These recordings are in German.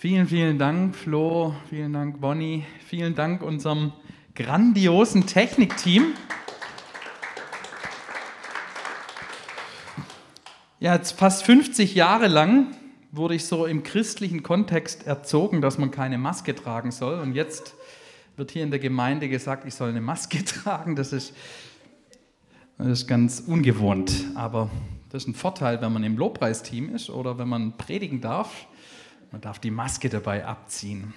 Vielen, vielen Dank, Flo. Vielen Dank, Bonnie. Vielen Dank unserem grandiosen Technikteam. Ja, jetzt fast 50 Jahre lang wurde ich so im christlichen Kontext erzogen, dass man keine Maske tragen soll. Und jetzt wird hier in der Gemeinde gesagt, ich soll eine Maske tragen. Das ist, das ist ganz ungewohnt. Aber das ist ein Vorteil, wenn man im Lobpreisteam ist oder wenn man predigen darf. Man darf die Maske dabei abziehen.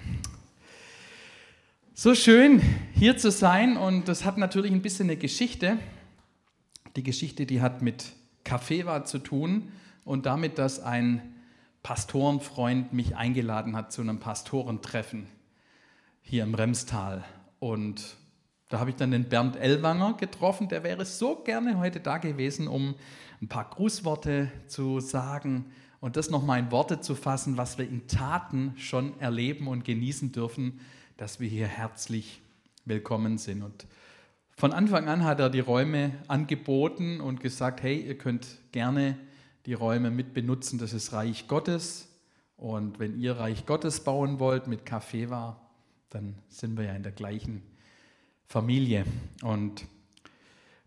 So schön hier zu sein und das hat natürlich ein bisschen eine Geschichte. Die Geschichte, die hat mit Kaffeewa zu tun und damit, dass ein Pastorenfreund mich eingeladen hat zu einem Pastorentreffen hier im Remstal. Und da habe ich dann den Bernd Ellwanger getroffen, der wäre so gerne heute da gewesen, um ein paar Grußworte zu sagen und das nochmal in Worte zu fassen, was wir in Taten schon erleben und genießen dürfen, dass wir hier herzlich willkommen sind. Und von Anfang an hat er die Räume angeboten und gesagt, hey, ihr könnt gerne die Räume mit benutzen, das ist Reich Gottes. Und wenn ihr Reich Gottes bauen wollt mit war, dann sind wir ja in der gleichen Familie. Und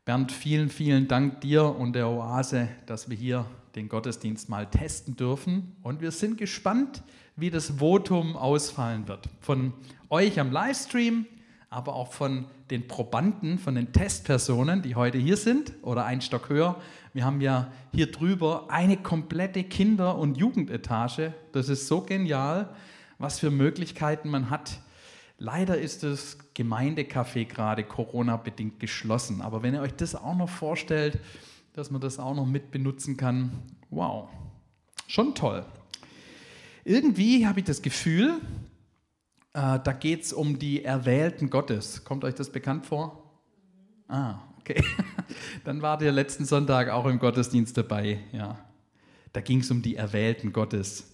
Bernd, vielen, vielen Dank dir und der Oase, dass wir hier den Gottesdienst mal testen dürfen. Und wir sind gespannt, wie das Votum ausfallen wird. Von euch am Livestream, aber auch von den Probanden, von den Testpersonen, die heute hier sind oder ein Stock höher. Wir haben ja hier drüber eine komplette Kinder- und Jugendetage. Das ist so genial, was für Möglichkeiten man hat. Leider ist das Gemeindecafé gerade Corona-bedingt geschlossen. Aber wenn ihr euch das auch noch vorstellt, dass man das auch noch mit benutzen kann, wow, schon toll. Irgendwie habe ich das Gefühl, äh, da geht es um die Erwählten Gottes. Kommt euch das bekannt vor? Ah, okay. Dann war der letzten Sonntag auch im Gottesdienst dabei. Ja. Da ging es um die Erwählten Gottes.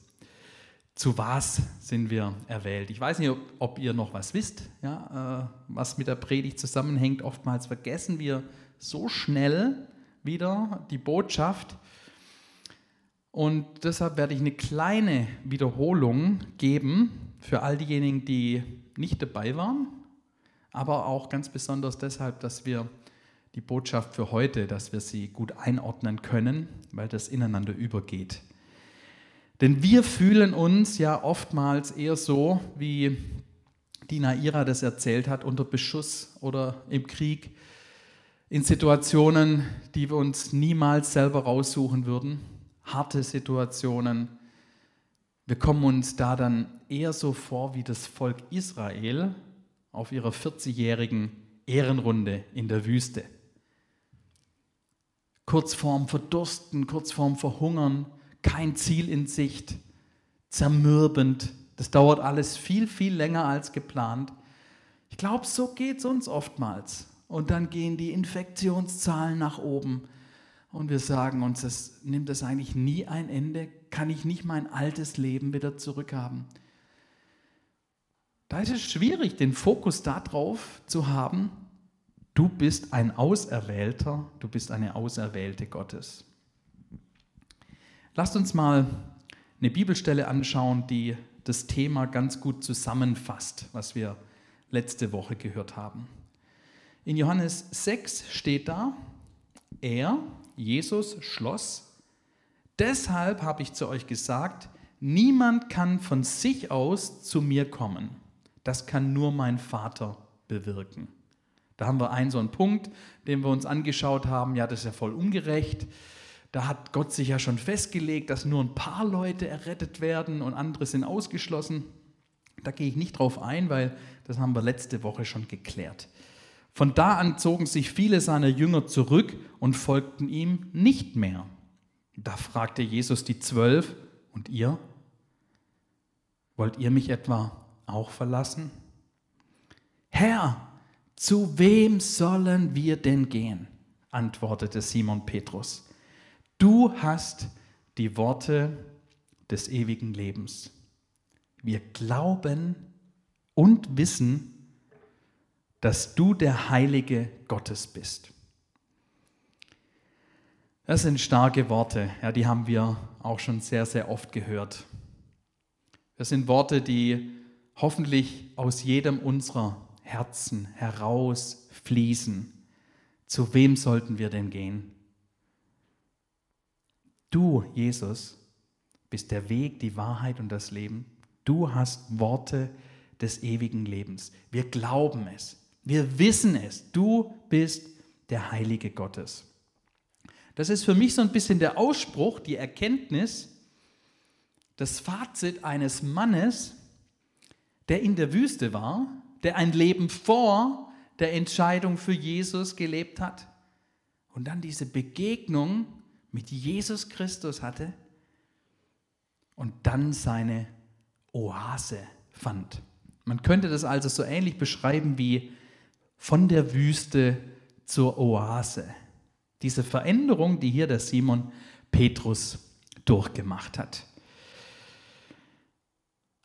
Zu was sind wir erwählt? Ich weiß nicht, ob, ob ihr noch was wisst, ja, äh, was mit der Predigt zusammenhängt. Oftmals vergessen wir so schnell wieder die Botschaft. Und deshalb werde ich eine kleine Wiederholung geben für all diejenigen, die nicht dabei waren, aber auch ganz besonders deshalb, dass wir die Botschaft für heute, dass wir sie gut einordnen können, weil das ineinander übergeht. Denn wir fühlen uns ja oftmals eher so, wie die Naira das erzählt hat, unter Beschuss oder im Krieg, in Situationen, die wir uns niemals selber raussuchen würden, harte Situationen, wir kommen uns da dann eher so vor wie das Volk Israel auf ihrer 40-jährigen Ehrenrunde in der Wüste. Kurz vorm Verdursten, kurz vorm Verhungern, kein Ziel in Sicht, zermürbend. Das dauert alles viel, viel länger als geplant. Ich glaube, so geht es uns oftmals. Und dann gehen die Infektionszahlen nach oben. Und wir sagen uns, es nimmt das eigentlich nie ein Ende? Kann ich nicht mein altes Leben wieder zurückhaben? Da ist es schwierig, den Fokus darauf zu haben, du bist ein Auserwählter, du bist eine Auserwählte Gottes. Lasst uns mal eine Bibelstelle anschauen, die das Thema ganz gut zusammenfasst, was wir letzte Woche gehört haben. In Johannes 6 steht da, er, Jesus schloss, deshalb habe ich zu euch gesagt, niemand kann von sich aus zu mir kommen. Das kann nur mein Vater bewirken. Da haben wir einen so einen Punkt, den wir uns angeschaut haben. Ja, das ist ja voll ungerecht. Da hat Gott sich ja schon festgelegt, dass nur ein paar Leute errettet werden und andere sind ausgeschlossen. Da gehe ich nicht drauf ein, weil das haben wir letzte Woche schon geklärt. Von da an zogen sich viele seiner Jünger zurück und folgten ihm nicht mehr. Da fragte Jesus die Zwölf, und ihr? Wollt ihr mich etwa auch verlassen? Herr, zu wem sollen wir denn gehen? antwortete Simon Petrus. Du hast die Worte des ewigen Lebens. Wir glauben und wissen, dass du der Heilige Gottes bist. Das sind starke Worte, ja, die haben wir auch schon sehr, sehr oft gehört. Das sind Worte, die hoffentlich aus jedem unserer Herzen herausfließen. Zu wem sollten wir denn gehen? Du, Jesus, bist der Weg, die Wahrheit und das Leben. Du hast Worte des ewigen Lebens. Wir glauben es. Wir wissen es. Du bist der Heilige Gottes. Das ist für mich so ein bisschen der Ausspruch, die Erkenntnis, das Fazit eines Mannes, der in der Wüste war, der ein Leben vor der Entscheidung für Jesus gelebt hat und dann diese Begegnung mit Jesus Christus hatte und dann seine Oase fand. Man könnte das also so ähnlich beschreiben wie von der Wüste zur Oase. Diese Veränderung, die hier der Simon Petrus durchgemacht hat.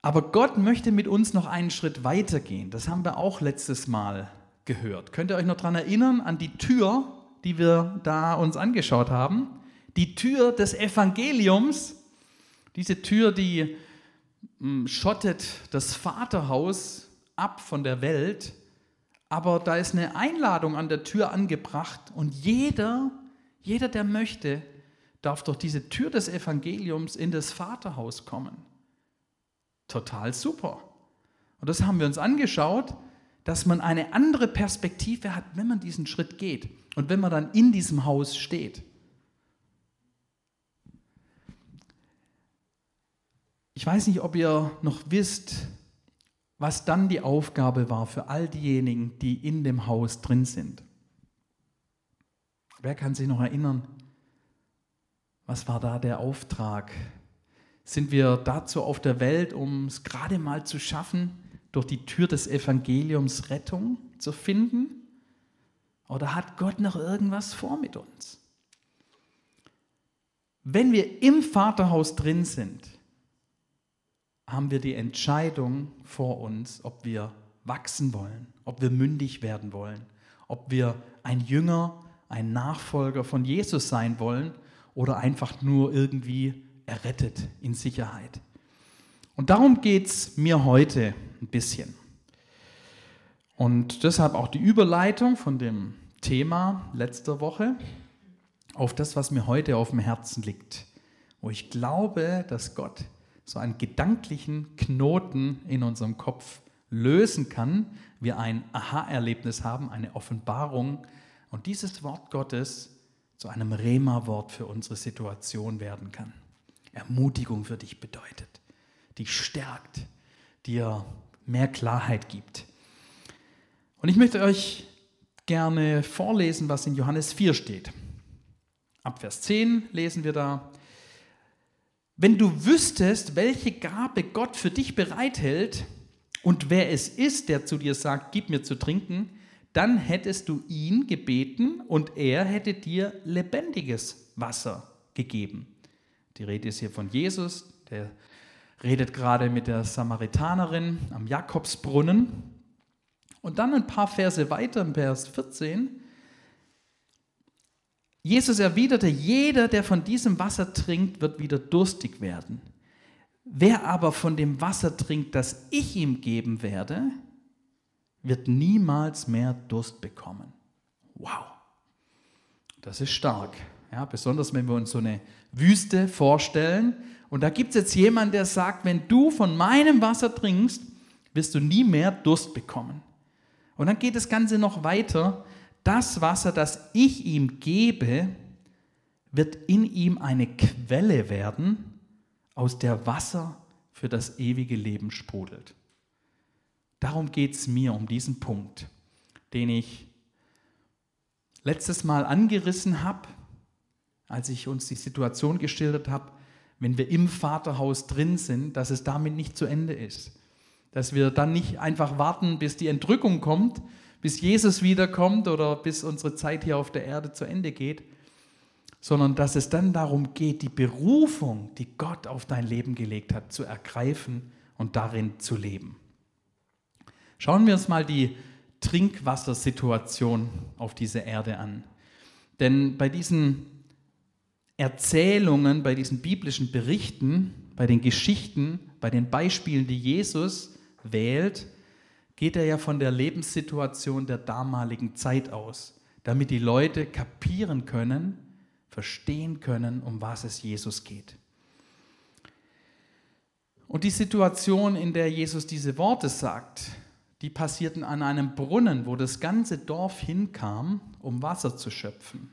Aber Gott möchte mit uns noch einen Schritt weiter gehen. Das haben wir auch letztes Mal gehört. Könnt ihr euch noch daran erinnern an die Tür, die wir da uns angeschaut haben? Die Tür des Evangeliums. Diese Tür, die hm, schottet das Vaterhaus ab von der Welt. Aber da ist eine Einladung an der Tür angebracht und jeder, jeder, der möchte, darf durch diese Tür des Evangeliums in das Vaterhaus kommen total super. Und das haben wir uns angeschaut, dass man eine andere Perspektive hat, wenn man diesen Schritt geht und wenn man dann in diesem Haus steht. Ich weiß nicht, ob ihr noch wisst, was dann die Aufgabe war für all diejenigen, die in dem Haus drin sind. Wer kann sich noch erinnern? Was war da der Auftrag sind wir dazu auf der Welt, um es gerade mal zu schaffen, durch die Tür des Evangeliums Rettung zu finden? Oder hat Gott noch irgendwas vor mit uns? Wenn wir im Vaterhaus drin sind, haben wir die Entscheidung vor uns, ob wir wachsen wollen, ob wir mündig werden wollen, ob wir ein Jünger, ein Nachfolger von Jesus sein wollen oder einfach nur irgendwie errettet in Sicherheit. Und darum geht es mir heute ein bisschen. Und deshalb auch die Überleitung von dem Thema letzter Woche auf das, was mir heute auf dem Herzen liegt, wo ich glaube, dass Gott so einen gedanklichen Knoten in unserem Kopf lösen kann, wir ein Aha-Erlebnis haben, eine Offenbarung und dieses Wort Gottes zu einem Rema-Wort für unsere Situation werden kann. Ermutigung für dich bedeutet, dich stärkt, dir mehr Klarheit gibt. Und ich möchte euch gerne vorlesen, was in Johannes 4 steht. Ab Vers 10 lesen wir da, wenn du wüsstest, welche Gabe Gott für dich bereithält und wer es ist, der zu dir sagt, gib mir zu trinken, dann hättest du ihn gebeten und er hätte dir lebendiges Wasser gegeben. Die Rede ist hier von Jesus, der redet gerade mit der Samaritanerin am Jakobsbrunnen. Und dann ein paar Verse weiter, im Vers 14. Jesus erwiderte, jeder, der von diesem Wasser trinkt, wird wieder durstig werden. Wer aber von dem Wasser trinkt, das ich ihm geben werde, wird niemals mehr Durst bekommen. Wow, das ist stark. Ja, besonders wenn wir uns so eine Wüste vorstellen. Und da gibt es jetzt jemanden, der sagt, wenn du von meinem Wasser trinkst, wirst du nie mehr Durst bekommen. Und dann geht das Ganze noch weiter. Das Wasser, das ich ihm gebe, wird in ihm eine Quelle werden, aus der Wasser für das ewige Leben sprudelt. Darum geht es mir um diesen Punkt, den ich letztes Mal angerissen habe als ich uns die Situation geschildert habe, wenn wir im Vaterhaus drin sind, dass es damit nicht zu Ende ist. Dass wir dann nicht einfach warten, bis die Entrückung kommt, bis Jesus wiederkommt oder bis unsere Zeit hier auf der Erde zu Ende geht, sondern dass es dann darum geht, die Berufung, die Gott auf dein Leben gelegt hat, zu ergreifen und darin zu leben. Schauen wir uns mal die Trinkwassersituation auf dieser Erde an. Denn bei diesen Erzählungen, bei diesen biblischen Berichten, bei den Geschichten bei den Beispielen, die Jesus wählt, geht er ja von der Lebenssituation der damaligen Zeit aus, damit die Leute kapieren können, verstehen können, um was es Jesus geht. Und die Situation, in der Jesus diese Worte sagt, die passierten an einem Brunnen, wo das ganze Dorf hinkam, um Wasser zu schöpfen.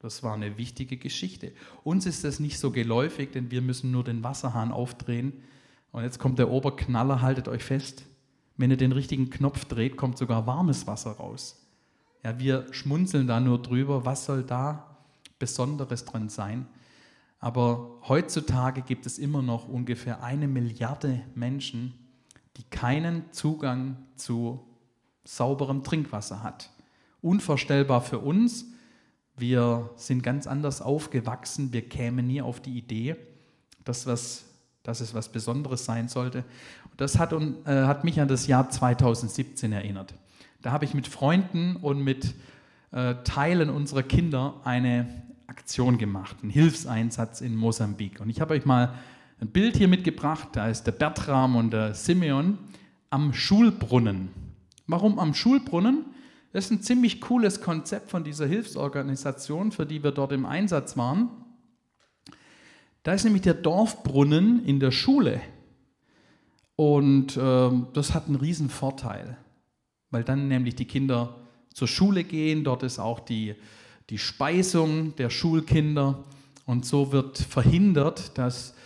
Das war eine wichtige Geschichte. Uns ist das nicht so geläufig, denn wir müssen nur den Wasserhahn aufdrehen. Und jetzt kommt der Oberknaller, haltet euch fest. Wenn ihr den richtigen Knopf dreht, kommt sogar warmes Wasser raus. Ja, wir schmunzeln da nur drüber, was soll da Besonderes dran sein. Aber heutzutage gibt es immer noch ungefähr eine Milliarde Menschen, die keinen Zugang zu sauberem Trinkwasser hat. Unvorstellbar für uns. Wir sind ganz anders aufgewachsen. Wir kämen nie auf die Idee, dass, was, dass es was Besonderes sein sollte. Das hat, äh, hat mich an das Jahr 2017 erinnert. Da habe ich mit Freunden und mit äh, Teilen unserer Kinder eine Aktion gemacht, einen Hilfseinsatz in Mosambik. Und ich habe euch mal ein Bild hier mitgebracht, da ist der Bertram und der Simeon am Schulbrunnen. Warum am Schulbrunnen? Das ist ein ziemlich cooles Konzept von dieser Hilfsorganisation, für die wir dort im Einsatz waren. Da ist nämlich der Dorfbrunnen in der Schule. Und äh, das hat einen riesen Vorteil, weil dann nämlich die Kinder zur Schule gehen. Dort ist auch die, die Speisung der Schulkinder. Und so wird verhindert, dass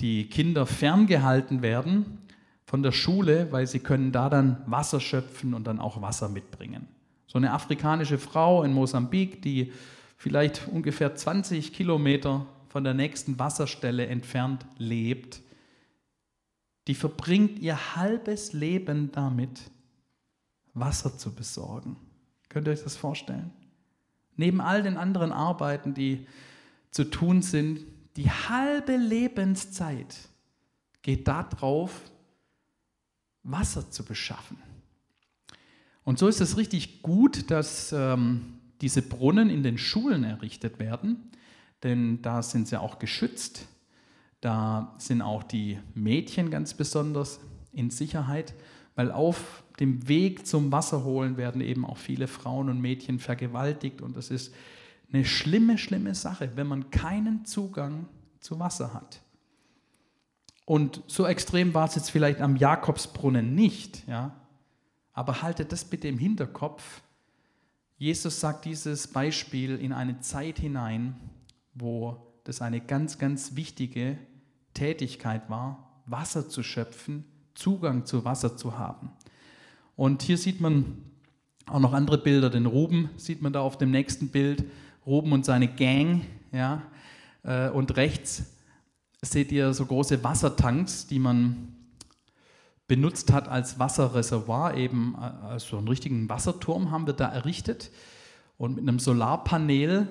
die Kinder ferngehalten werden von der Schule, weil sie können da dann Wasser schöpfen und dann auch Wasser mitbringen. So eine afrikanische Frau in Mosambik, die vielleicht ungefähr 20 Kilometer von der nächsten Wasserstelle entfernt lebt, die verbringt ihr halbes Leben damit, Wasser zu besorgen. Könnt ihr euch das vorstellen? Neben all den anderen Arbeiten, die zu tun sind, die halbe Lebenszeit geht darauf, Wasser zu beschaffen. Und so ist es richtig gut, dass ähm, diese Brunnen in den Schulen errichtet werden, denn da sind sie auch geschützt. Da sind auch die Mädchen ganz besonders in Sicherheit, weil auf dem Weg zum Wasserholen werden eben auch viele Frauen und Mädchen vergewaltigt und das ist eine schlimme, schlimme Sache, wenn man keinen Zugang zu Wasser hat. Und so extrem war es jetzt vielleicht am Jakobsbrunnen nicht, ja. Aber haltet das bitte im Hinterkopf. Jesus sagt dieses Beispiel in eine Zeit hinein, wo das eine ganz, ganz wichtige Tätigkeit war, Wasser zu schöpfen, Zugang zu Wasser zu haben. Und hier sieht man auch noch andere Bilder. Den Ruben sieht man da auf dem nächsten Bild. Ruben und seine Gang. Ja. Äh, und rechts seht ihr so große Wassertanks, die man benutzt hat als Wasserreservoir, eben also einen richtigen Wasserturm haben wir da errichtet. Und mit einem Solarpanel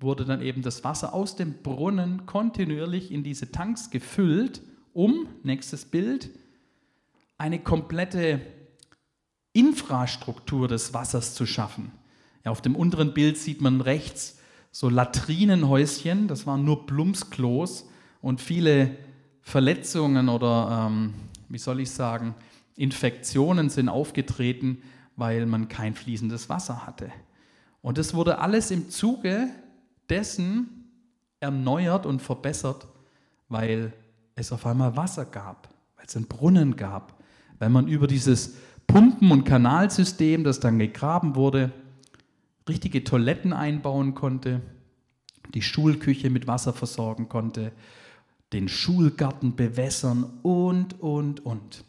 wurde dann eben das Wasser aus dem Brunnen kontinuierlich in diese Tanks gefüllt, um, nächstes Bild, eine komplette Infrastruktur des Wassers zu schaffen. Ja, auf dem unteren Bild sieht man rechts so Latrinenhäuschen, das waren nur Plumpsklos und viele Verletzungen oder, ähm, wie soll ich sagen, Infektionen sind aufgetreten, weil man kein fließendes Wasser hatte. Und es wurde alles im Zuge dessen erneuert und verbessert, weil es auf einmal Wasser gab, weil es einen Brunnen gab, weil man über dieses Pumpen- und Kanalsystem, das dann gegraben wurde, richtige Toiletten einbauen konnte, die Schulküche mit Wasser versorgen konnte, den Schulgarten bewässern und, und, und.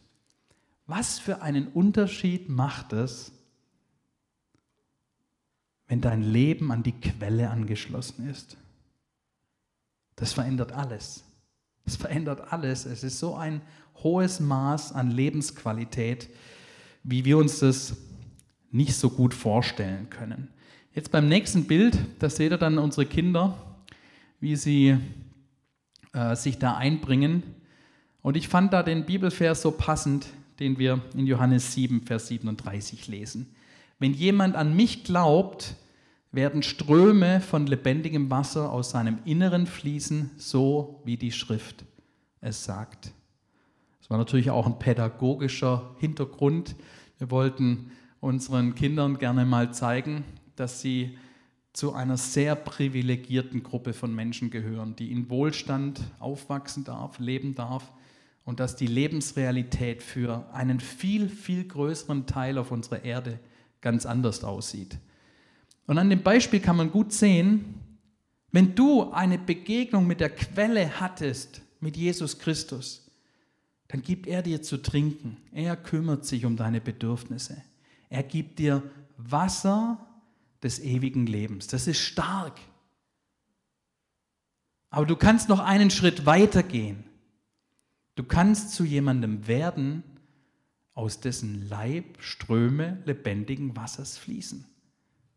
Was für einen Unterschied macht es, wenn dein Leben an die Quelle angeschlossen ist? Das verändert alles. Es verändert alles. Es ist so ein hohes Maß an Lebensqualität, wie wir uns das nicht so gut vorstellen können. Jetzt beim nächsten Bild, da seht ihr dann unsere Kinder, wie sie äh, sich da einbringen. Und ich fand da den Bibelvers so passend, den wir in Johannes 7, Vers 37 lesen. Wenn jemand an mich glaubt, werden Ströme von lebendigem Wasser aus seinem Inneren fließen, so wie die Schrift es sagt. war natürlich auch ein pädagogischer Hintergrund. Wir wollten unseren Kindern gerne mal zeigen, dass sie zu einer sehr privilegierten Gruppe von Menschen gehören, die in Wohlstand aufwachsen darf, leben darf und dass die Lebensrealität für einen viel, viel größeren Teil auf unserer Erde ganz anders aussieht. Und an dem Beispiel kann man gut sehen, wenn du eine Begegnung mit der Quelle hattest, mit Jesus Christus, dann gibt er dir zu trinken. Er kümmert sich um deine Bedürfnisse. Er gibt dir Wasser des ewigen Lebens. Das ist stark. Aber du kannst noch einen Schritt weiter gehen. Du kannst zu jemandem werden, aus dessen Leib Ströme lebendigen Wassers fließen.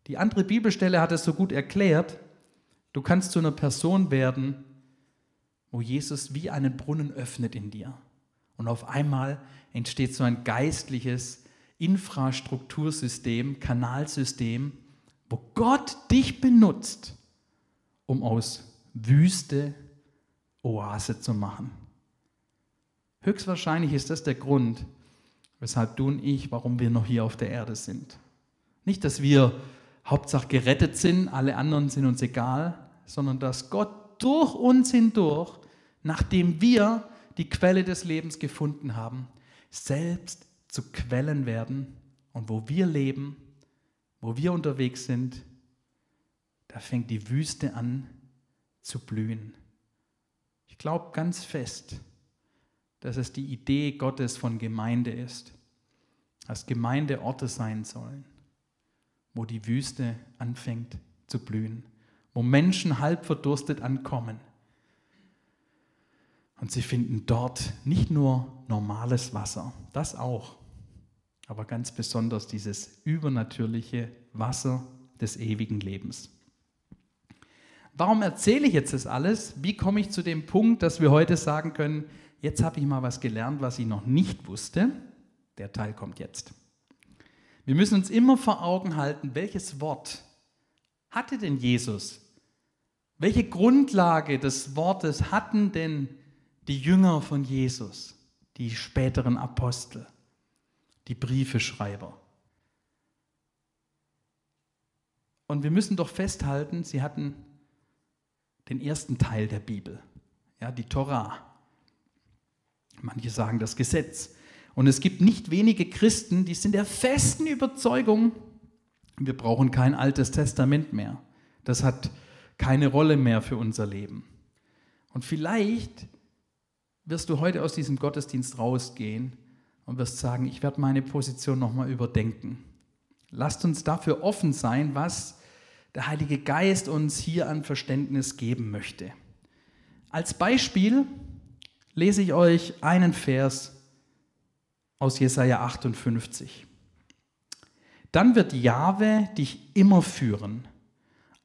Die andere Bibelstelle hat es so gut erklärt. Du kannst zu einer Person werden, wo Jesus wie einen Brunnen öffnet in dir. Und auf einmal entsteht so ein geistliches Infrastruktursystem, Kanalsystem, wo Gott dich benutzt, um aus Wüste Oase zu machen. Höchstwahrscheinlich ist das der Grund, weshalb du und ich, warum wir noch hier auf der Erde sind. Nicht, dass wir Hauptsache gerettet sind, alle anderen sind uns egal, sondern dass Gott durch uns hindurch, nachdem wir die Quelle des Lebens gefunden haben, selbst zu Quellen werden und wo wir leben, wo wir unterwegs sind, da fängt die Wüste an zu blühen. Ich glaube ganz fest, dass es die Idee Gottes von Gemeinde ist, dass Gemeinde Orte sein sollen, wo die Wüste anfängt zu blühen, wo Menschen halb verdurstet ankommen. Und sie finden dort nicht nur normales Wasser, das auch, aber ganz besonders dieses übernatürliche Wasser des ewigen Lebens. Warum erzähle ich jetzt das alles? Wie komme ich zu dem Punkt, dass wir heute sagen können, jetzt habe ich mal was gelernt, was ich noch nicht wusste? Der Teil kommt jetzt. Wir müssen uns immer vor Augen halten, welches Wort hatte denn Jesus? Welche Grundlage des Wortes hatten denn die Jünger von Jesus, die späteren Apostel? die Briefeschreiber. Und wir müssen doch festhalten, sie hatten den ersten Teil der Bibel, ja, die Torah. Manche sagen das Gesetz. Und es gibt nicht wenige Christen, die sind der festen Überzeugung, wir brauchen kein altes Testament mehr. Das hat keine Rolle mehr für unser Leben. Und vielleicht wirst du heute aus diesem Gottesdienst rausgehen und wirst sagen, ich werde meine Position nochmal überdenken. Lasst uns dafür offen sein, was der Heilige Geist uns hier an Verständnis geben möchte. Als Beispiel lese ich euch einen Vers aus Jesaja 58. Dann wird Jahwe dich immer führen.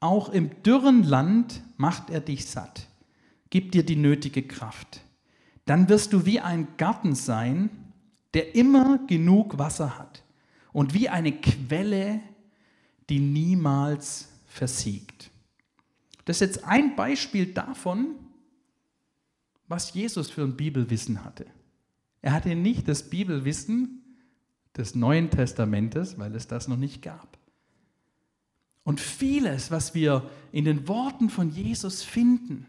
Auch im dürren Land macht er dich satt, gibt dir die nötige Kraft. Dann wirst du wie ein Garten sein, der immer genug Wasser hat und wie eine Quelle, die niemals versiegt. Das ist jetzt ein Beispiel davon, was Jesus für ein Bibelwissen hatte. Er hatte nicht das Bibelwissen des Neuen Testamentes, weil es das noch nicht gab. Und vieles, was wir in den Worten von Jesus finden,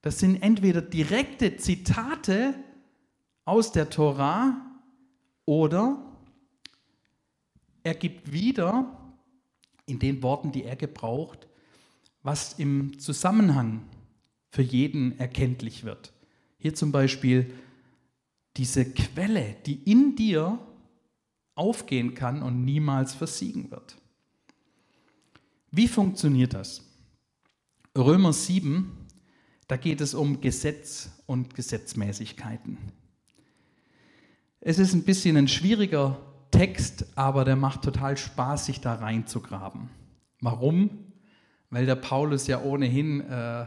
das sind entweder direkte Zitate aus der Tora oder er gibt wieder in den Worten, die er gebraucht, was im Zusammenhang für jeden erkenntlich wird. Hier zum Beispiel diese Quelle, die in dir aufgehen kann und niemals versiegen wird. Wie funktioniert das? Römer 7, da geht es um Gesetz und Gesetzmäßigkeiten. Es ist ein bisschen ein schwieriger Text, aber der macht total Spaß, sich da reinzugraben. Warum? Weil der Paulus ja ohnehin äh,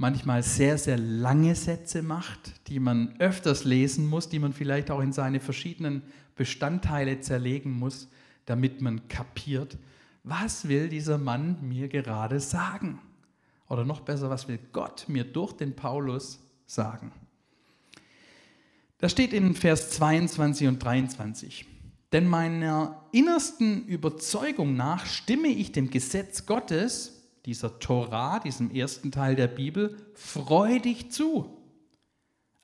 manchmal sehr, sehr lange Sätze macht, die man öfters lesen muss, die man vielleicht auch in seine verschiedenen Bestandteile zerlegen muss, damit man kapiert, was will dieser Mann mir gerade sagen? Oder noch besser, was will Gott mir durch den Paulus sagen? Da steht in Vers 22 und 23. Denn meiner innersten Überzeugung nach stimme ich dem Gesetz Gottes, dieser Torah, diesem ersten Teil der Bibel, freudig zu.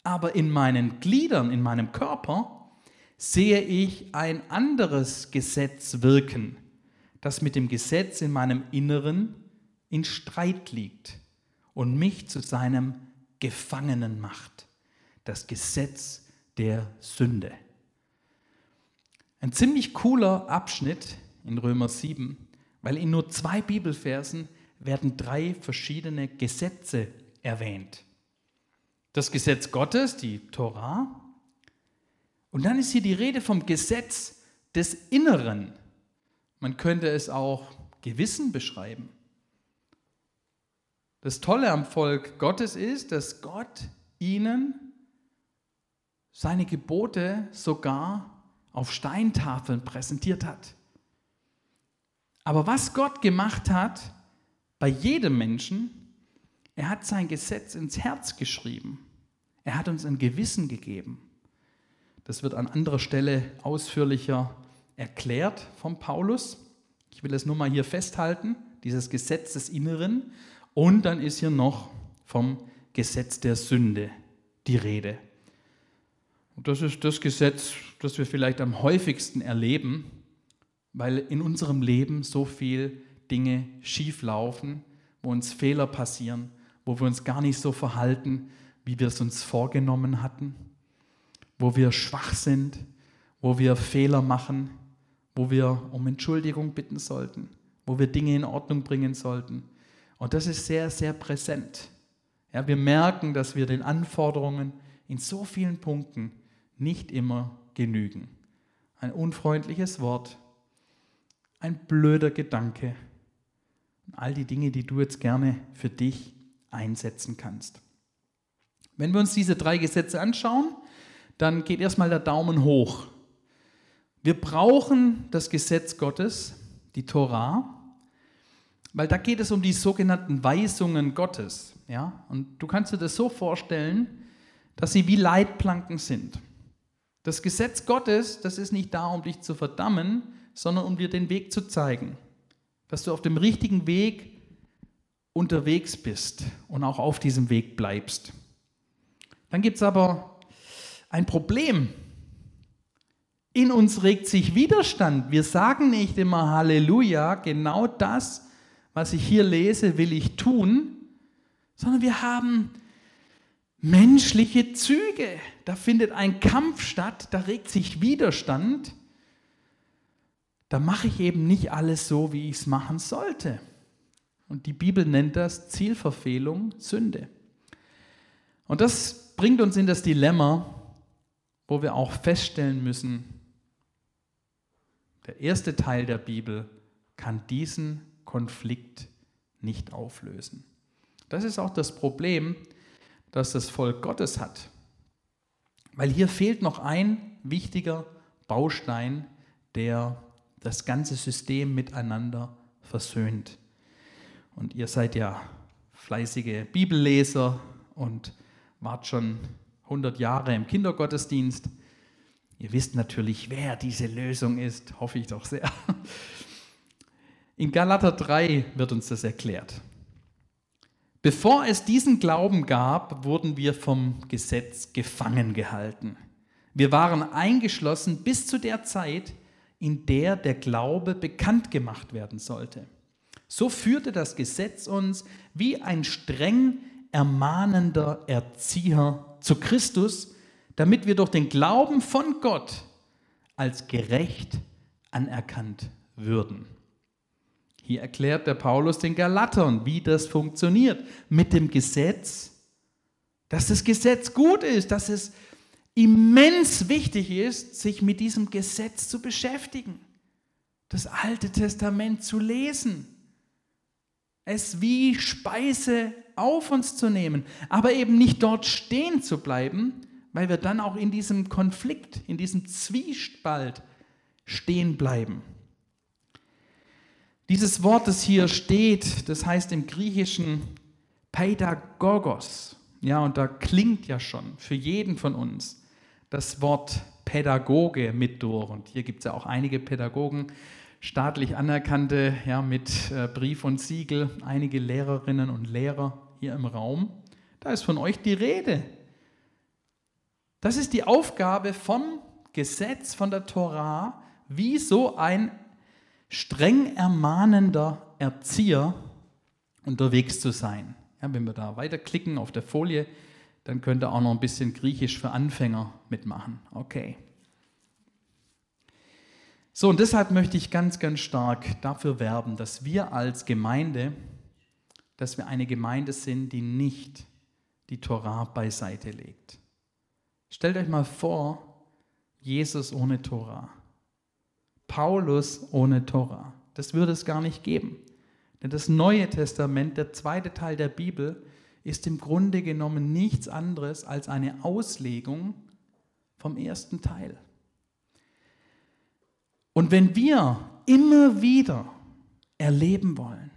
Aber in meinen Gliedern, in meinem Körper, sehe ich ein anderes Gesetz wirken, das mit dem Gesetz in meinem Inneren in Streit liegt und mich zu seinem Gefangenen macht. Das Gesetz der Sünde. Ein ziemlich cooler Abschnitt in Römer 7, weil in nur zwei Bibelversen werden drei verschiedene Gesetze erwähnt. Das Gesetz Gottes, die Torah, und dann ist hier die Rede vom Gesetz des Inneren. Man könnte es auch Gewissen beschreiben. Das Tolle am Volk Gottes ist, dass Gott ihnen seine Gebote sogar auf Steintafeln präsentiert hat. Aber was Gott gemacht hat bei jedem Menschen, er hat sein Gesetz ins Herz geschrieben. Er hat uns ein Gewissen gegeben. Das wird an anderer Stelle ausführlicher erklärt vom Paulus. Ich will es nur mal hier festhalten, dieses Gesetz des Inneren. Und dann ist hier noch vom Gesetz der Sünde die Rede. Und das ist das Gesetz, das wir vielleicht am häufigsten erleben, weil in unserem Leben so viele Dinge schief laufen, wo uns Fehler passieren, wo wir uns gar nicht so verhalten, wie wir es uns vorgenommen hatten, wo wir schwach sind, wo wir Fehler machen, wo wir um Entschuldigung bitten sollten, wo wir Dinge in Ordnung bringen sollten. Und das ist sehr, sehr präsent. Ja, wir merken, dass wir den Anforderungen in so vielen Punkten nicht immer genügen. Ein unfreundliches Wort, ein blöder Gedanke, all die Dinge, die du jetzt gerne für dich einsetzen kannst. Wenn wir uns diese drei Gesetze anschauen, dann geht erstmal der Daumen hoch. Wir brauchen das Gesetz Gottes, die Torah, weil da geht es um die sogenannten Weisungen Gottes. Ja? Und du kannst dir das so vorstellen, dass sie wie Leitplanken sind. Das Gesetz Gottes, das ist nicht da, um dich zu verdammen, sondern um dir den Weg zu zeigen. Dass du auf dem richtigen Weg unterwegs bist und auch auf diesem Weg bleibst. Dann gibt es aber ein Problem. In uns regt sich Widerstand. Wir sagen nicht immer Halleluja, genau das, was ich hier lese, will ich tun, sondern wir haben menschliche Züge. Da findet ein Kampf statt, da regt sich Widerstand. Da mache ich eben nicht alles so, wie ich es machen sollte. Und die Bibel nennt das Zielverfehlung, Sünde. Und das bringt uns in das Dilemma, wo wir auch feststellen müssen, der erste Teil der Bibel kann diesen Konflikt nicht auflösen. Das ist auch das Problem, das das Volk Gottes hat. Weil hier fehlt noch ein wichtiger Baustein, der das ganze System miteinander versöhnt. Und ihr seid ja fleißige Bibelleser und wart schon 100 Jahre im Kindergottesdienst. Ihr wisst natürlich, wer diese Lösung ist, hoffe ich doch sehr. In Galater 3 wird uns das erklärt. Bevor es diesen Glauben gab, wurden wir vom Gesetz gefangen gehalten. Wir waren eingeschlossen bis zu der Zeit, in der der Glaube bekannt gemacht werden sollte. So führte das Gesetz uns wie ein streng ermahnender Erzieher zu Christus, damit wir durch den Glauben von Gott als gerecht anerkannt würden. Hier erklärt der Paulus den Galatern, wie das funktioniert mit dem Gesetz, dass das Gesetz gut ist, dass es immens wichtig ist, sich mit diesem Gesetz zu beschäftigen, das Alte Testament zu lesen, es wie Speise auf uns zu nehmen, aber eben nicht dort stehen zu bleiben, weil wir dann auch in diesem Konflikt, in diesem Zwiespalt stehen bleiben. Dieses Wort, das hier steht, das heißt im Griechischen Pädagogos. Ja, und da klingt ja schon für jeden von uns das Wort Pädagoge mit durch. Und hier gibt es ja auch einige Pädagogen, staatlich anerkannte, ja, mit äh, Brief und Siegel, einige Lehrerinnen und Lehrer hier im Raum. Da ist von euch die Rede. Das ist die Aufgabe vom Gesetz, von der Torah, wie so ein streng ermahnender Erzieher unterwegs zu sein. Ja, wenn wir da weiterklicken auf der Folie, dann könnt ihr auch noch ein bisschen Griechisch für Anfänger mitmachen. Okay. So, und deshalb möchte ich ganz, ganz stark dafür werben, dass wir als Gemeinde, dass wir eine Gemeinde sind, die nicht die Torah beiseite legt. Stellt euch mal vor, Jesus ohne Torah. Paulus ohne Torah. Das würde es gar nicht geben. Denn das Neue Testament, der zweite Teil der Bibel, ist im Grunde genommen nichts anderes als eine Auslegung vom ersten Teil. Und wenn wir immer wieder erleben wollen,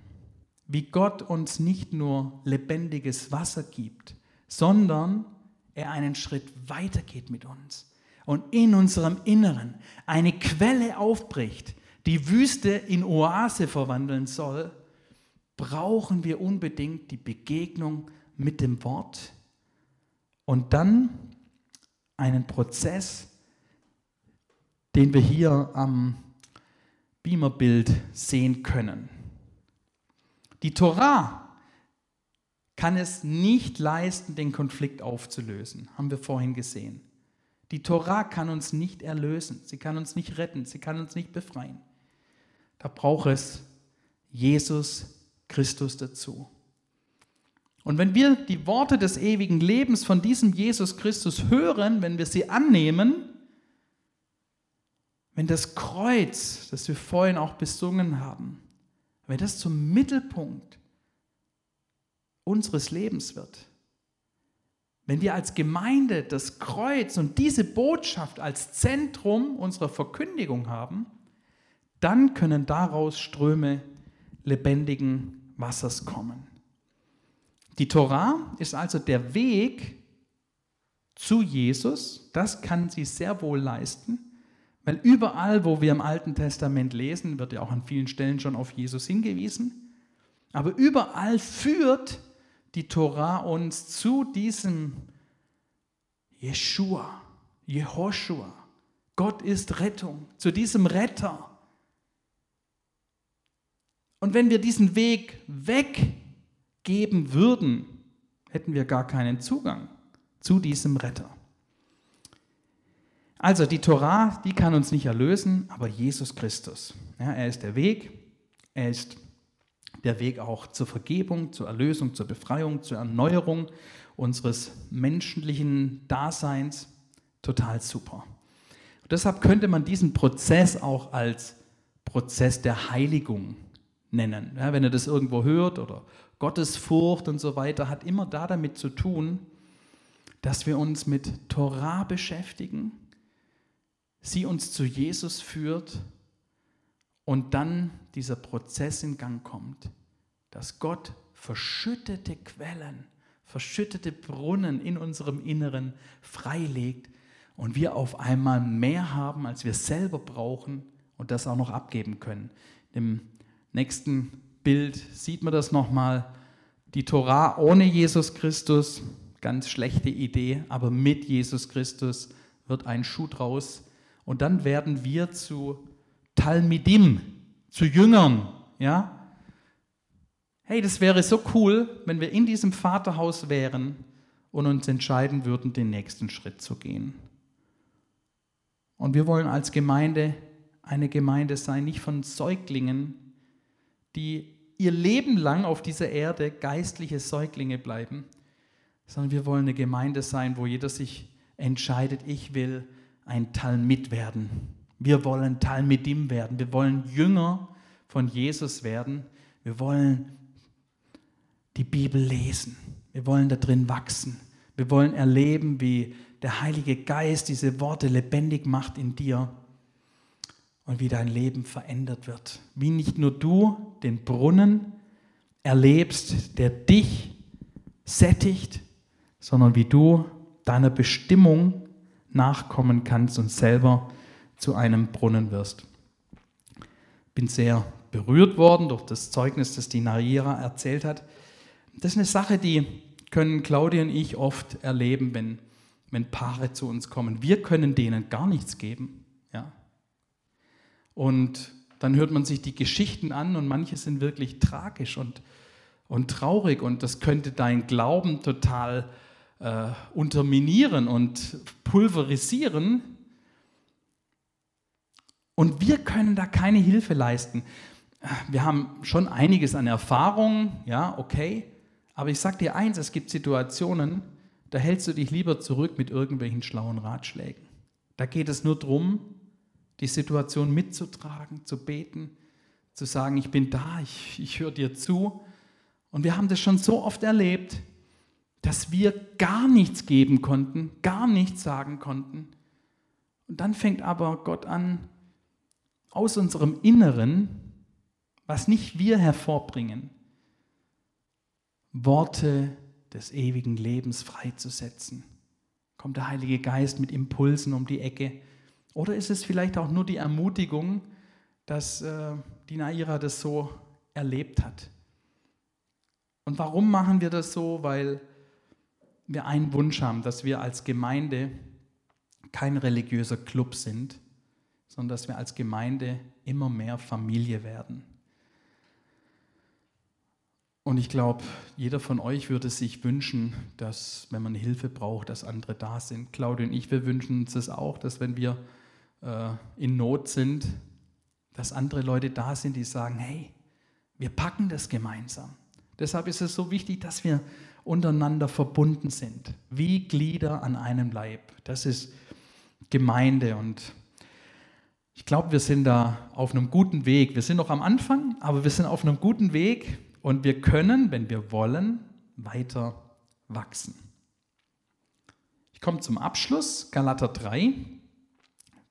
wie Gott uns nicht nur lebendiges Wasser gibt, sondern er einen Schritt weiter geht mit uns und in unserem Inneren eine Quelle aufbricht, die Wüste in Oase verwandeln soll, brauchen wir unbedingt die Begegnung mit dem Wort und dann einen Prozess, den wir hier am Beamerbild sehen können. Die Torah kann es nicht leisten, den Konflikt aufzulösen, haben wir vorhin gesehen. Die Torah kann uns nicht erlösen, sie kann uns nicht retten, sie kann uns nicht befreien. Da braucht es Jesus Christus dazu. Und wenn wir die Worte des ewigen Lebens von diesem Jesus Christus hören, wenn wir sie annehmen, wenn das Kreuz, das wir vorhin auch besungen haben, wenn das zum Mittelpunkt unseres Lebens wird, wenn wir als Gemeinde das Kreuz und diese Botschaft als Zentrum unserer Verkündigung haben, dann können daraus Ströme lebendigen Wassers kommen. Die Torah ist also der Weg zu Jesus. Das kann sie sehr wohl leisten, weil überall, wo wir im Alten Testament lesen, wird ja auch an vielen Stellen schon auf Jesus hingewiesen. Aber überall führt die Torah uns zu diesem Jeshua, Jehoshua. Gott ist Rettung, zu diesem Retter. Und wenn wir diesen Weg weggeben würden, hätten wir gar keinen Zugang zu diesem Retter. Also die Torah, die kann uns nicht erlösen, aber Jesus Christus. Ja, er ist der Weg, er ist der Weg auch zur Vergebung, zur Erlösung, zur Befreiung, zur Erneuerung unseres menschlichen Daseins. Total super. Und deshalb könnte man diesen Prozess auch als Prozess der Heiligung nennen. Ja, wenn ihr das irgendwo hört oder Gottesfurcht und so weiter, hat immer da damit zu tun, dass wir uns mit Torah beschäftigen, sie uns zu Jesus führt und dann dieser Prozess in Gang kommt, dass Gott verschüttete Quellen, verschüttete Brunnen in unserem Inneren freilegt und wir auf einmal mehr haben, als wir selber brauchen und das auch noch abgeben können. Im nächsten Bild sieht man das nochmal. Die Torah ohne Jesus Christus, ganz schlechte Idee, aber mit Jesus Christus wird ein Schuh draus. Und dann werden wir zu Talmidim, zu Jüngern. Ja? Hey, das wäre so cool, wenn wir in diesem Vaterhaus wären und uns entscheiden würden, den nächsten Schritt zu gehen. Und wir wollen als Gemeinde eine Gemeinde sein, nicht von Säuglingen, die ihr Leben lang auf dieser Erde geistliche Säuglinge bleiben, sondern wir wollen eine Gemeinde sein, wo jeder sich entscheidet, ich will ein Talmid werden. Wir wollen Talmidim werden. Wir wollen Jünger von Jesus werden. Wir wollen die Bibel lesen. Wir wollen da drin wachsen. Wir wollen erleben, wie der Heilige Geist diese Worte lebendig macht in dir und wie dein Leben verändert wird. Wie nicht nur du den Brunnen erlebst, der dich sättigt, sondern wie du deiner Bestimmung nachkommen kannst und selber zu einem Brunnen wirst. Bin sehr berührt worden durch das Zeugnis, das die Naira erzählt hat. Das ist eine Sache, die können Claudia und ich oft erleben, wenn, wenn Paare zu uns kommen. Wir können denen gar nichts geben. Und dann hört man sich die Geschichten an und manche sind wirklich tragisch und, und traurig und das könnte dein Glauben total äh, unterminieren und pulverisieren. Und wir können da keine Hilfe leisten. Wir haben schon einiges an Erfahrung, ja, okay. Aber ich sage dir eins, es gibt Situationen, da hältst du dich lieber zurück mit irgendwelchen schlauen Ratschlägen. Da geht es nur darum, die Situation mitzutragen, zu beten, zu sagen, ich bin da, ich, ich höre dir zu. Und wir haben das schon so oft erlebt, dass wir gar nichts geben konnten, gar nichts sagen konnten. Und dann fängt aber Gott an, aus unserem Inneren, was nicht wir hervorbringen, Worte des ewigen Lebens freizusetzen? Kommt der Heilige Geist mit Impulsen um die Ecke? Oder ist es vielleicht auch nur die Ermutigung, dass äh, die Naira das so erlebt hat? Und warum machen wir das so? Weil wir einen Wunsch haben, dass wir als Gemeinde kein religiöser Club sind, sondern dass wir als Gemeinde immer mehr Familie werden. Und ich glaube, jeder von euch würde sich wünschen, dass, wenn man Hilfe braucht, dass andere da sind. Claudia und ich, wir wünschen uns das auch, dass wenn wir äh, in Not sind, dass andere Leute da sind, die sagen, hey, wir packen das gemeinsam. Deshalb ist es so wichtig, dass wir untereinander verbunden sind, wie Glieder an einem Leib. Das ist Gemeinde und ich glaube, wir sind da auf einem guten Weg. Wir sind noch am Anfang, aber wir sind auf einem guten Weg und wir können, wenn wir wollen, weiter wachsen. Ich komme zum Abschluss, Galater 3,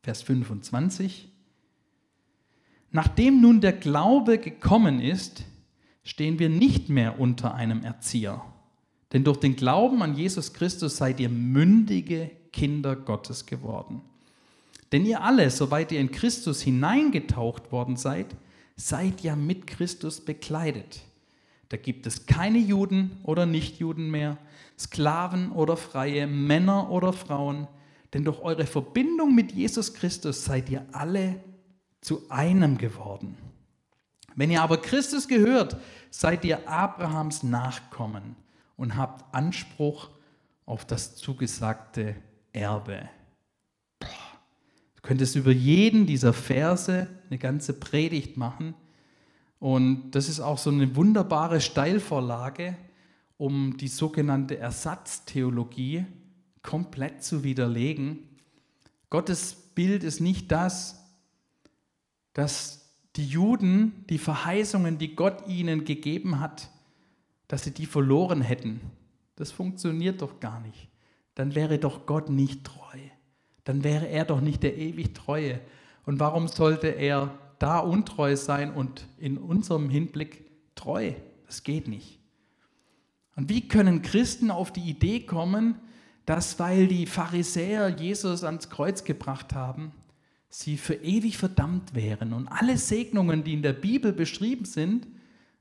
Vers 25. Nachdem nun der Glaube gekommen ist, stehen wir nicht mehr unter einem Erzieher. Denn durch den Glauben an Jesus Christus seid ihr mündige Kinder Gottes geworden. Denn ihr alle, soweit ihr in Christus hineingetaucht worden seid, seid ja mit Christus bekleidet. Da gibt es keine Juden oder Nichtjuden mehr, Sklaven oder Freie, Männer oder Frauen, denn durch eure Verbindung mit Jesus Christus seid ihr alle zu einem geworden. Wenn ihr aber Christus gehört, seid ihr Abrahams Nachkommen und habt Anspruch auf das zugesagte Erbe. Du könntest über jeden dieser Verse eine ganze Predigt machen. Und das ist auch so eine wunderbare Steilvorlage, um die sogenannte Ersatztheologie komplett zu widerlegen. Gottes Bild ist nicht das, dass die Juden die Verheißungen, die Gott ihnen gegeben hat, dass sie die verloren hätten. Das funktioniert doch gar nicht. Dann wäre doch Gott nicht treu. Dann wäre er doch nicht der ewig Treue. Und warum sollte er da untreu sein und in unserem Hinblick treu. Das geht nicht. Und wie können Christen auf die Idee kommen, dass weil die Pharisäer Jesus ans Kreuz gebracht haben, sie für ewig verdammt wären und alle Segnungen, die in der Bibel beschrieben sind,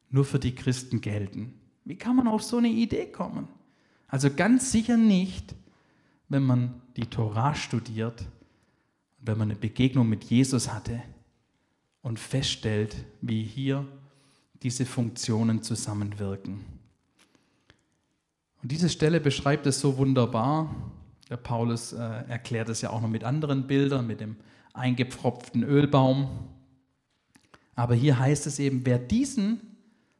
nur für die Christen gelten? Wie kann man auf so eine Idee kommen? Also ganz sicher nicht, wenn man die Torah studiert wenn man eine Begegnung mit Jesus hatte und feststellt, wie hier diese Funktionen zusammenwirken. Und diese Stelle beschreibt es so wunderbar. Der Paulus äh, erklärt es ja auch noch mit anderen Bildern, mit dem eingepfropften Ölbaum. Aber hier heißt es eben, wer diesen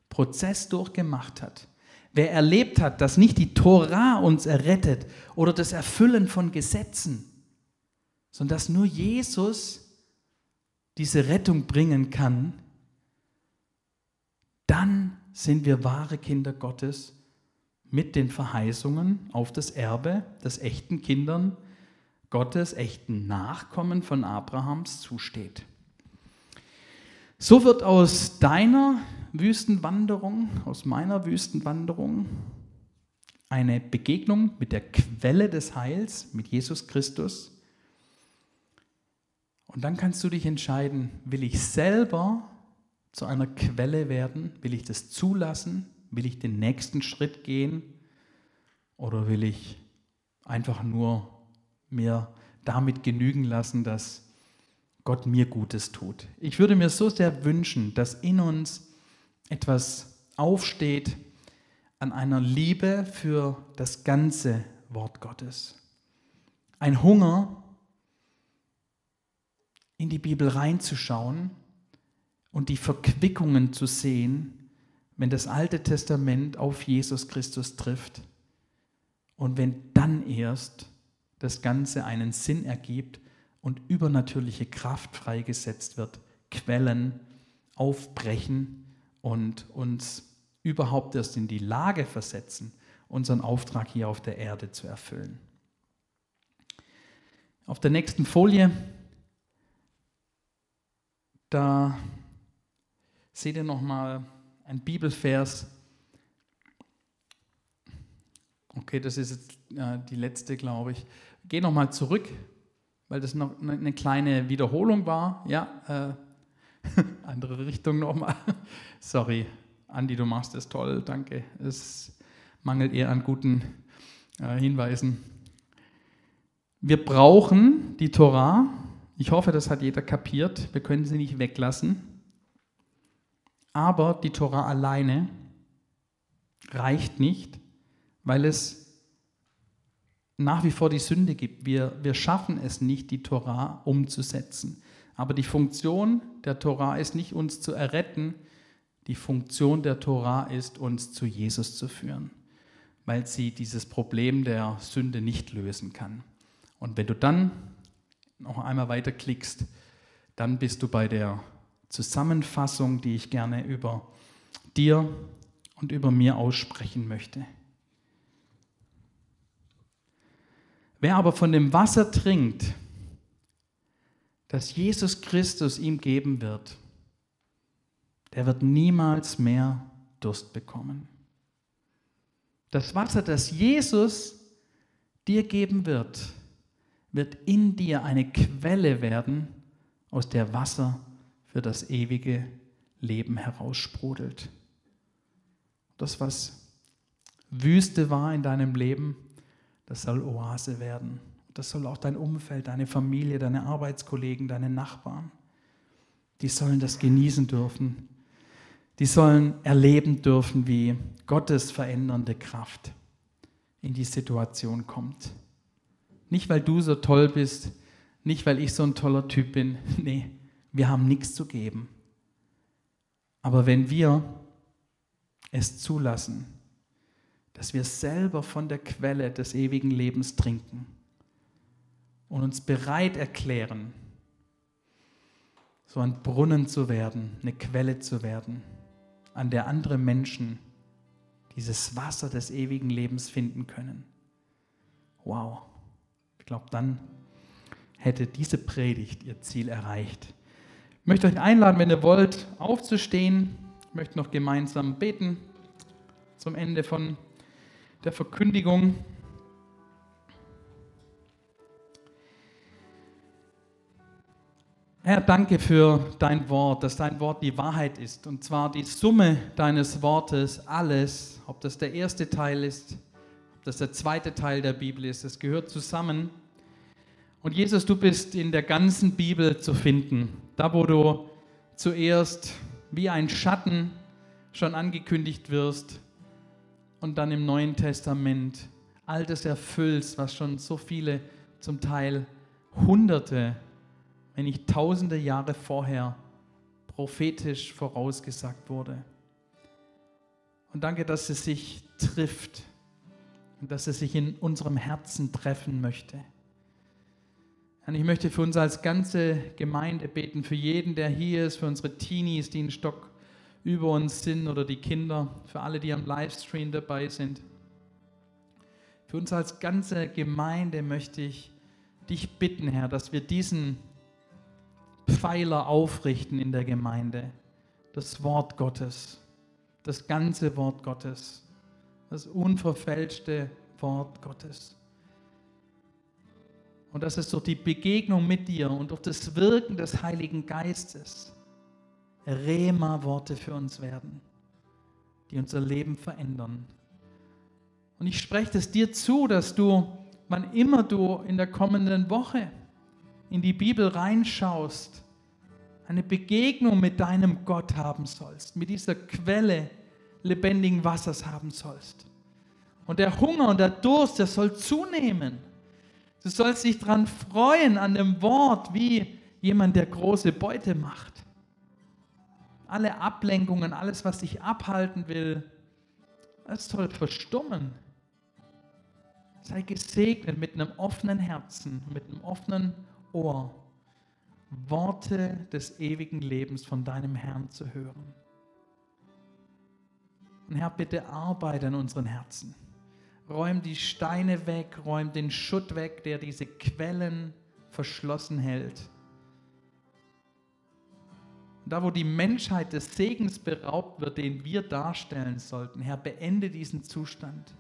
Prozess durchgemacht hat, wer erlebt hat, dass nicht die Tora uns errettet oder das Erfüllen von Gesetzen, sondern dass nur Jesus diese Rettung bringen kann, dann sind wir wahre Kinder Gottes mit den Verheißungen auf das Erbe, das echten Kindern Gottes, echten Nachkommen von Abrahams zusteht. So wird aus deiner Wüstenwanderung, aus meiner Wüstenwanderung, eine Begegnung mit der Quelle des Heils, mit Jesus Christus. Und dann kannst du dich entscheiden, will ich selber zu einer Quelle werden? Will ich das zulassen? Will ich den nächsten Schritt gehen? Oder will ich einfach nur mir damit genügen lassen, dass Gott mir Gutes tut? Ich würde mir so sehr wünschen, dass in uns etwas aufsteht an einer Liebe für das ganze Wort Gottes. Ein Hunger, in die Bibel reinzuschauen und die Verquickungen zu sehen, wenn das Alte Testament auf Jesus Christus trifft und wenn dann erst das Ganze einen Sinn ergibt und übernatürliche Kraft freigesetzt wird, Quellen aufbrechen und uns überhaupt erst in die Lage versetzen, unseren Auftrag hier auf der Erde zu erfüllen. Auf der nächsten Folie, da seht ihr nochmal ein Bibelvers. Okay, das ist jetzt äh, die letzte, glaube ich. Geh nochmal zurück, weil das noch eine kleine Wiederholung war. Ja, äh, andere Richtung nochmal. Sorry, Andi, du machst es toll, danke. Es mangelt eher an guten äh, Hinweisen. Wir brauchen die Torah. Ich hoffe, das hat jeder kapiert. Wir können sie nicht weglassen. Aber die Torah alleine reicht nicht, weil es nach wie vor die Sünde gibt. Wir, wir schaffen es nicht, die Torah umzusetzen. Aber die Funktion der Torah ist nicht, uns zu erretten, die Funktion der Tora ist, uns zu Jesus zu führen, weil sie dieses Problem der Sünde nicht lösen kann. Und wenn du dann noch einmal weiterklickst, dann bist du bei der Zusammenfassung, die ich gerne über dir und über mir aussprechen möchte. Wer aber von dem Wasser trinkt, das Jesus Christus ihm geben wird, der wird niemals mehr Durst bekommen. Das Wasser, das Jesus dir geben wird, wird in dir eine Quelle werden, aus der Wasser für das ewige Leben heraussprudelt. Das, was Wüste war in deinem Leben, das soll Oase werden. Das soll auch dein Umfeld, deine Familie, deine Arbeitskollegen, deine Nachbarn, die sollen das genießen dürfen die sollen erleben dürfen, wie Gottes verändernde Kraft in die Situation kommt. Nicht, weil du so toll bist, nicht, weil ich so ein toller Typ bin. Nee, wir haben nichts zu geben. Aber wenn wir es zulassen, dass wir selber von der Quelle des ewigen Lebens trinken und uns bereit erklären, so ein Brunnen zu werden, eine Quelle zu werden, an der andere Menschen dieses Wasser des ewigen Lebens finden können. Wow. Ich glaube, dann hätte diese Predigt ihr Ziel erreicht. Ich möchte euch einladen, wenn ihr wollt, aufzustehen. Ich möchte noch gemeinsam beten zum Ende von der Verkündigung. Herr, danke für dein Wort, dass dein Wort die Wahrheit ist. Und zwar die Summe deines Wortes, alles, ob das der erste Teil ist, ob das der zweite Teil der Bibel ist, es gehört zusammen. Und Jesus, du bist in der ganzen Bibel zu finden. Da, wo du zuerst wie ein Schatten schon angekündigt wirst und dann im Neuen Testament all das erfüllst, was schon so viele, zum Teil Hunderte wenn nicht tausende Jahre vorher prophetisch vorausgesagt wurde. Und danke, dass es sich trifft und dass es sich in unserem Herzen treffen möchte. Und ich möchte für uns als ganze Gemeinde beten, für jeden, der hier ist, für unsere Teenies, die einen Stock über uns sind oder die Kinder, für alle, die am Livestream dabei sind. Für uns als ganze Gemeinde möchte ich dich bitten, Herr, dass wir diesen Pfeiler aufrichten in der Gemeinde. Das Wort Gottes, das ganze Wort Gottes. das unverfälschte Wort Gottes. Und dass es durch die Begegnung mit dir und durch das Wirken des Heiligen Geistes Rema-Worte für uns werden, die unser Leben verändern. Und ich spreche es dir zu, dass du, wann immer du in der kommenden Woche in die Bibel reinschaust, eine Begegnung mit deinem Gott haben sollst, mit dieser Quelle lebendigen Wassers haben sollst. Und der Hunger und der Durst, der soll zunehmen. Du sollst dich daran freuen an dem Wort, wie jemand, der große Beute macht. Alle Ablenkungen, alles, was dich abhalten will, das soll verstummen. Sei gesegnet mit einem offenen Herzen, mit einem offenen Ohr, Worte des ewigen Lebens von deinem Herrn zu hören. Und Herr, bitte arbeite an unseren Herzen. Räum die Steine weg, räum den Schutt weg, der diese Quellen verschlossen hält. Da, wo die Menschheit des Segens beraubt wird, den wir darstellen sollten, Herr, beende diesen Zustand.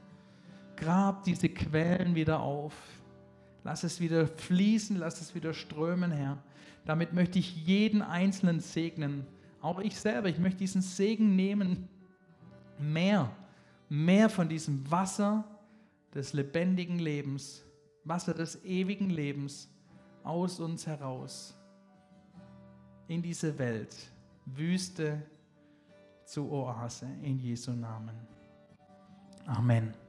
Grab diese Quellen wieder auf. Lass es wieder fließen, lass es wieder strömen, Herr. Damit möchte ich jeden Einzelnen segnen. Auch ich selber, ich möchte diesen Segen nehmen. Mehr, mehr von diesem Wasser des lebendigen Lebens, Wasser des ewigen Lebens aus uns heraus in diese Welt, Wüste zu Oase, in Jesu Namen. Amen.